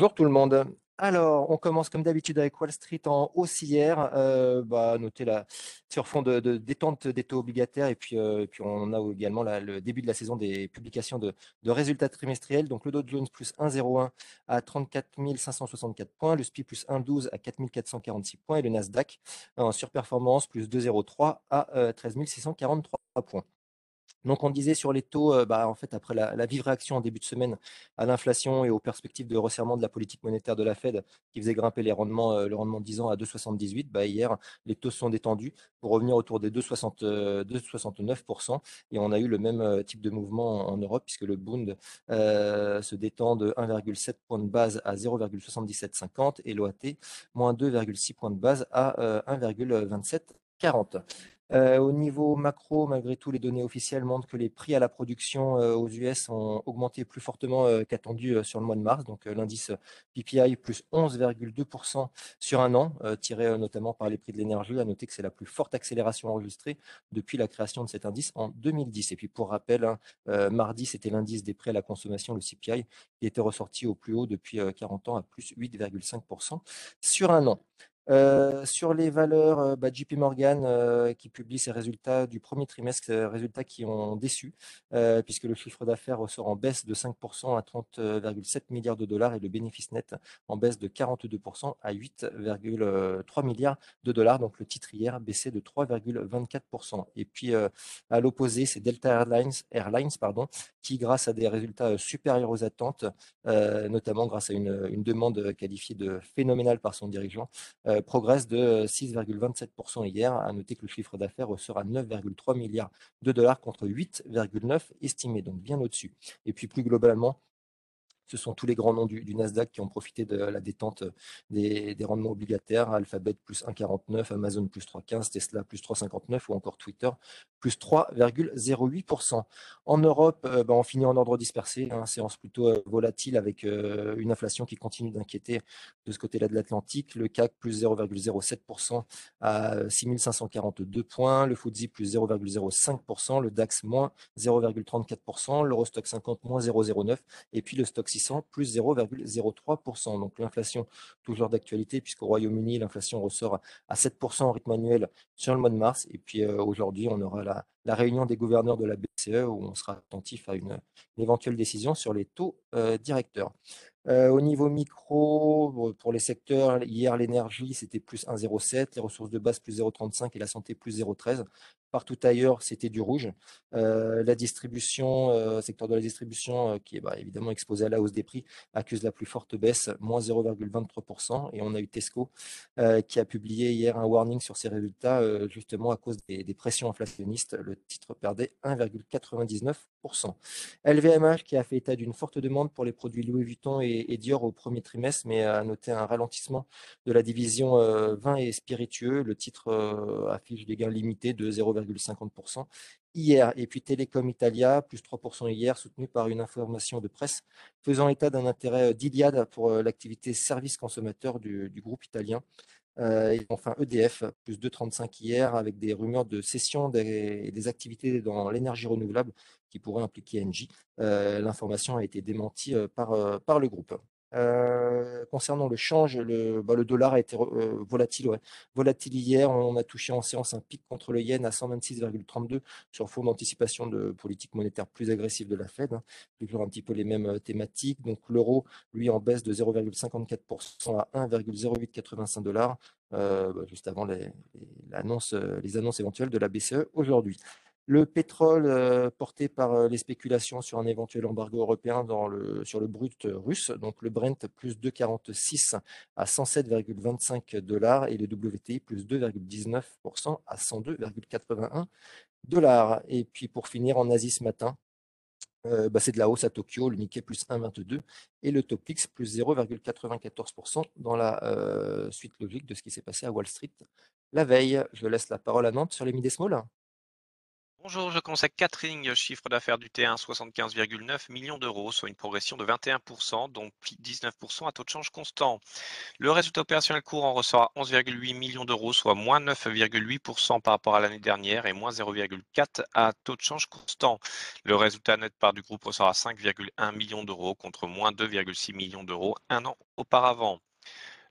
Bonjour tout le monde. Alors, on commence comme d'habitude avec Wall Street en hausse hier. Euh, bah, notez la, sur fond de, détente des taux obligataires et puis, euh, puis on a également le début de la saison des publications de, résultats trimestriels. Donc le Dow Jones plus 1,01 à 34 564 points, le SPI plus 1,12 à 4 446 points et le Nasdaq en surperformance plus 2,03 à 13 euh, 643 points. Donc, on disait sur les taux, bah, en fait, après la, vive réaction en début de semaine à l'inflation et aux perspectives de resserrement de la politique monétaire de la Fed qui faisait grimper les rendements, le rendement de 10 ans à 2,78, bah, hier, les taux sont détendus pour revenir autour des 2,69%. Euh, et on a eu le même type de mouvement en, Europe puisque le Bund se détend de 1,7 points de base à 0,7750 et l'OAT moins 2,6 points de base à 1,2740. Euh, au niveau macro, malgré tout, les données officielles montrent que les prix à la production euh, aux US ont augmenté plus fortement euh, qu'attendu sur le mois de mars. Donc l'indice PPI plus 11,2% sur un an, tiré notamment par les prix de l'énergie. À noter que c'est la plus forte accélération enregistrée depuis la création de cet indice en 2010. Et puis pour rappel, hein, mardi, c'était l'indice des prix à la consommation, le CPI, qui était ressorti au plus haut depuis 40 ans à plus 8,5% sur un an. Euh, sur les valeurs, euh, bah, JP Morgan euh, qui publie ses résultats du premier trimestre, résultats qui ont déçu, puisque le chiffre d'affaires ressort en baisse de 5% à 30,7 milliards de dollars et le bénéfice net en baisse de 42% à 8,3 milliards de dollars. Donc le titre hier baissé de 3,24%. Et puis à l'opposé, c'est Delta Airlines, Airlines pardon, qui, grâce à des résultats supérieurs aux attentes, notamment grâce à une, demande qualifiée de phénoménale par son dirigeant, progresse de 6,27% hier. À noter que le chiffre d'affaires sera 9,3 milliards de dollars contre 8,9 estimés, donc bien au-dessus. Et puis plus globalement, ce sont tous les grands noms du, Nasdaq qui ont profité de la détente des, rendements obligataires. Alphabet plus 1,49, Amazon plus 3,15, Tesla plus 3,59 ou encore Twitter plus 3,08%. En Europe, euh, ben, on finit en ordre dispersé, hein, séance plutôt euh, volatile avec euh, une inflation qui continue d'inquiéter de ce côté-là de l'Atlantique. Le CAC plus 0,07% à 6542 points, le FTSE plus 0,05%, le DAX moins 0,34%, l'Eurostock 50 moins 0,09 et puis le Stock 600 plus 0,03%. Donc l'inflation toujours d'actualité puisqu'au Royaume-Uni, l'inflation ressort à 7% en rythme annuel sur le mois de mars. Et puis aujourd'hui, on aura la, that réunion des gouverneurs de la BCE où on sera attentif à une, éventuelle décision sur les taux euh, directeurs. Euh, au niveau micro, pour les secteurs, hier l'énergie c'était plus 1,07, les ressources de base plus 0,35 et la santé plus 0,13. Partout ailleurs, c'était du rouge. Euh, la distribution, secteur de la distribution, qui est bah, évidemment exposé à la hausse des prix, accuse la plus forte baisse, moins 0,23%. Et on a eu Tesco qui a publié hier un warning sur ses résultats, justement à cause des, pressions inflationnistes. Le titre perdait 1,99%. LVMH qui a fait état d'une forte demande pour les produits Louis Vuitton et, Dior au premier trimestre, mais a noté un ralentissement de la division vin et spiritueux. Le titre affiche des gains limités de 0, 50% hier. Et puis Telecom Italia, plus 3% hier, soutenu par une information de presse faisant état d'un intérêt euh, d'Iliade pour euh, l'activité service consommateur du, groupe italien. Euh, et enfin EDF, plus 2,35 hier, avec des rumeurs de cession des, des activités dans l'énergie renouvelable qui pourraient impliquer Engie. L'information a été démentie par, par le groupe. Euh, concernant le change, le, bah, le dollar a été euh, volatile, ouais. volatile hier. On a touché en séance un pic contre le yen à 126,32 sur fond d'anticipation de politique monétaire plus agressive de la Fed. Hein. Toujours un petit peu les mêmes euh, thématiques. Donc l'euro, lui, en baisse de 0,54% à 1,0885 dollars, bah, juste avant les, les, les annonces éventuelles de la BCE aujourd'hui. Le pétrole euh, porté par euh, les spéculations sur un éventuel embargo européen sur le brut russe, donc le Brent plus 2,46 à 107,25 dollars et le WTI plus 2,19% à 102,81 dollars. Et puis pour finir en Asie ce matin, euh, bah, c'est de la hausse à Tokyo, le Nikkei plus 1,22 et le Topix plus 0,94% dans la suite logique de ce qui s'est passé à Wall Street la veille. Je laisse la parole à Nantes sur les mid small. Bonjour, je 4 lignes, chiffre d'affaires du T1 75,9 millions d'euros, soit une progression de 21%, dont 19% à taux de change constant. Le résultat opérationnel courant ressort à 11,8 millions d'euros, soit moins 9,8% par rapport à l'année dernière et moins 0,4 à taux de change constant. Le résultat net part du groupe ressort à 5,1 millions d'euros contre moins 2,6 millions d'euros un an auparavant.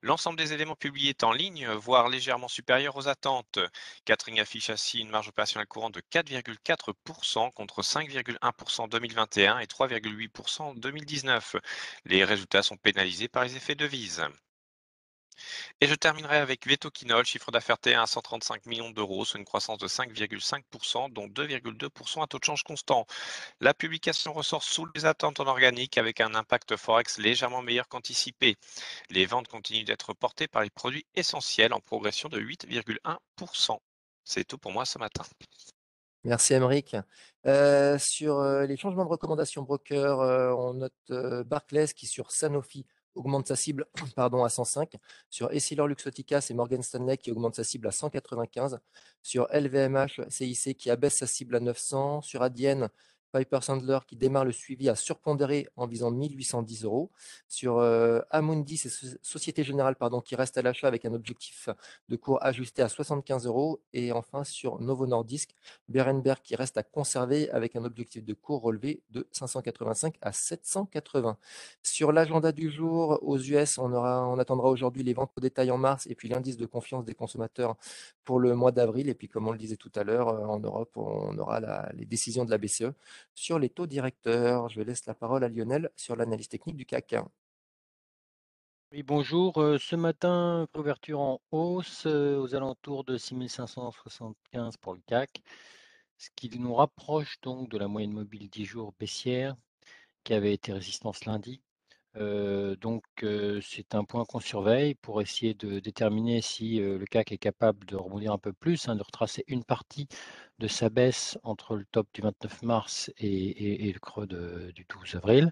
L'ensemble des éléments publiés est en ligne, voire légèrement supérieur aux attentes. Catering affiche ainsi une marge opérationnelle courante de 4,4% contre 5,1% en 2021 et 3,8% en 2019. Les résultats sont pénalisés par les effets de vise. Et je terminerai avec Vetoquinol, chiffre d'affaires T1 à 135 millions d'euros, soit une croissance de 5,5%, dont 2,2% à taux de change constant. La publication ressort sous les attentes en organique avec un impact Forex légèrement meilleur qu'anticipé. Les ventes continuent d'être portées par les produits essentiels en progression de 8,1%. C'est tout pour moi ce matin. Merci Emeric. Euh, sur euh, les changements de recommandation broker, euh, on note Barclays qui sur Sanofi augmente sa cible pardon, à 105. Sur Essilor Luxotica, c'est Morgan Stanley qui augmente sa cible à 195. Sur LVMH, CIC qui abaisse sa cible à 900. Sur Adyen, Piper Sandler qui démarre le suivi à surpondérer en visant 1810 euros. Sur euh, Amundi, c'est Société Générale pardon, qui reste à l'achat avec un objectif de cours ajusté à 75 euros. Et enfin sur Novo Nordisk, Berenberg qui reste à conserver avec un objectif de cours relevé de 585 à 780. Sur l'agenda du jour, aux US, on, aura, on attendra aujourd'hui les ventes au détail en mars et puis l'indice de confiance des consommateurs pour le mois d'avril. Et puis comme on le disait tout à l'heure, euh, en Europe, on aura les décisions de la BCE sur les taux directeurs. Je laisse la parole à Lionel sur l'analyse technique du CAC. Oui, bonjour. Euh, ce matin, couverture en hausse euh, aux alentours de 6575 pour le CAC, ce qui nous rapproche donc de la moyenne mobile 10 jours baissière qui avait été résistance lundi donc c'est un point qu'on surveille pour essayer de déterminer si le CAC est capable de rebondir un peu plus, hein, de retracer une partie de sa baisse entre le top du 29 mars et, le creux du 12 avril,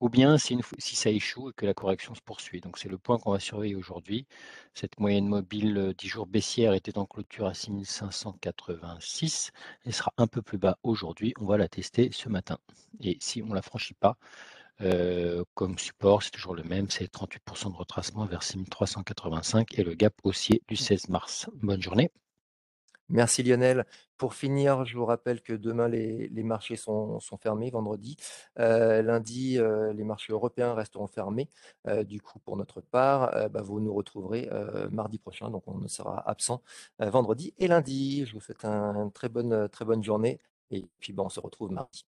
ou bien si, si, ça échoue et que la correction se poursuit. Donc c'est le point qu'on va surveiller aujourd'hui. Cette moyenne mobile 10 jours baissière était en clôture à 6586 et sera un peu plus bas aujourd'hui. On va la tester ce matin. Et si on ne la franchit pas, euh, comme support, c'est toujours le même, c'est 38% de retracement vers 6385 et le gap haussier du 16 mars. Bonne journée. Merci Lionel. Pour finir, je vous rappelle que demain, les, marchés sont, fermés, vendredi. Euh, lundi, euh, les marchés européens resteront fermés. du coup, pour notre part, bah, vous nous retrouverez mardi prochain, donc on sera absent vendredi et lundi. Je vous souhaite une très bonne, très bonne journée et puis bon, on se retrouve mardi.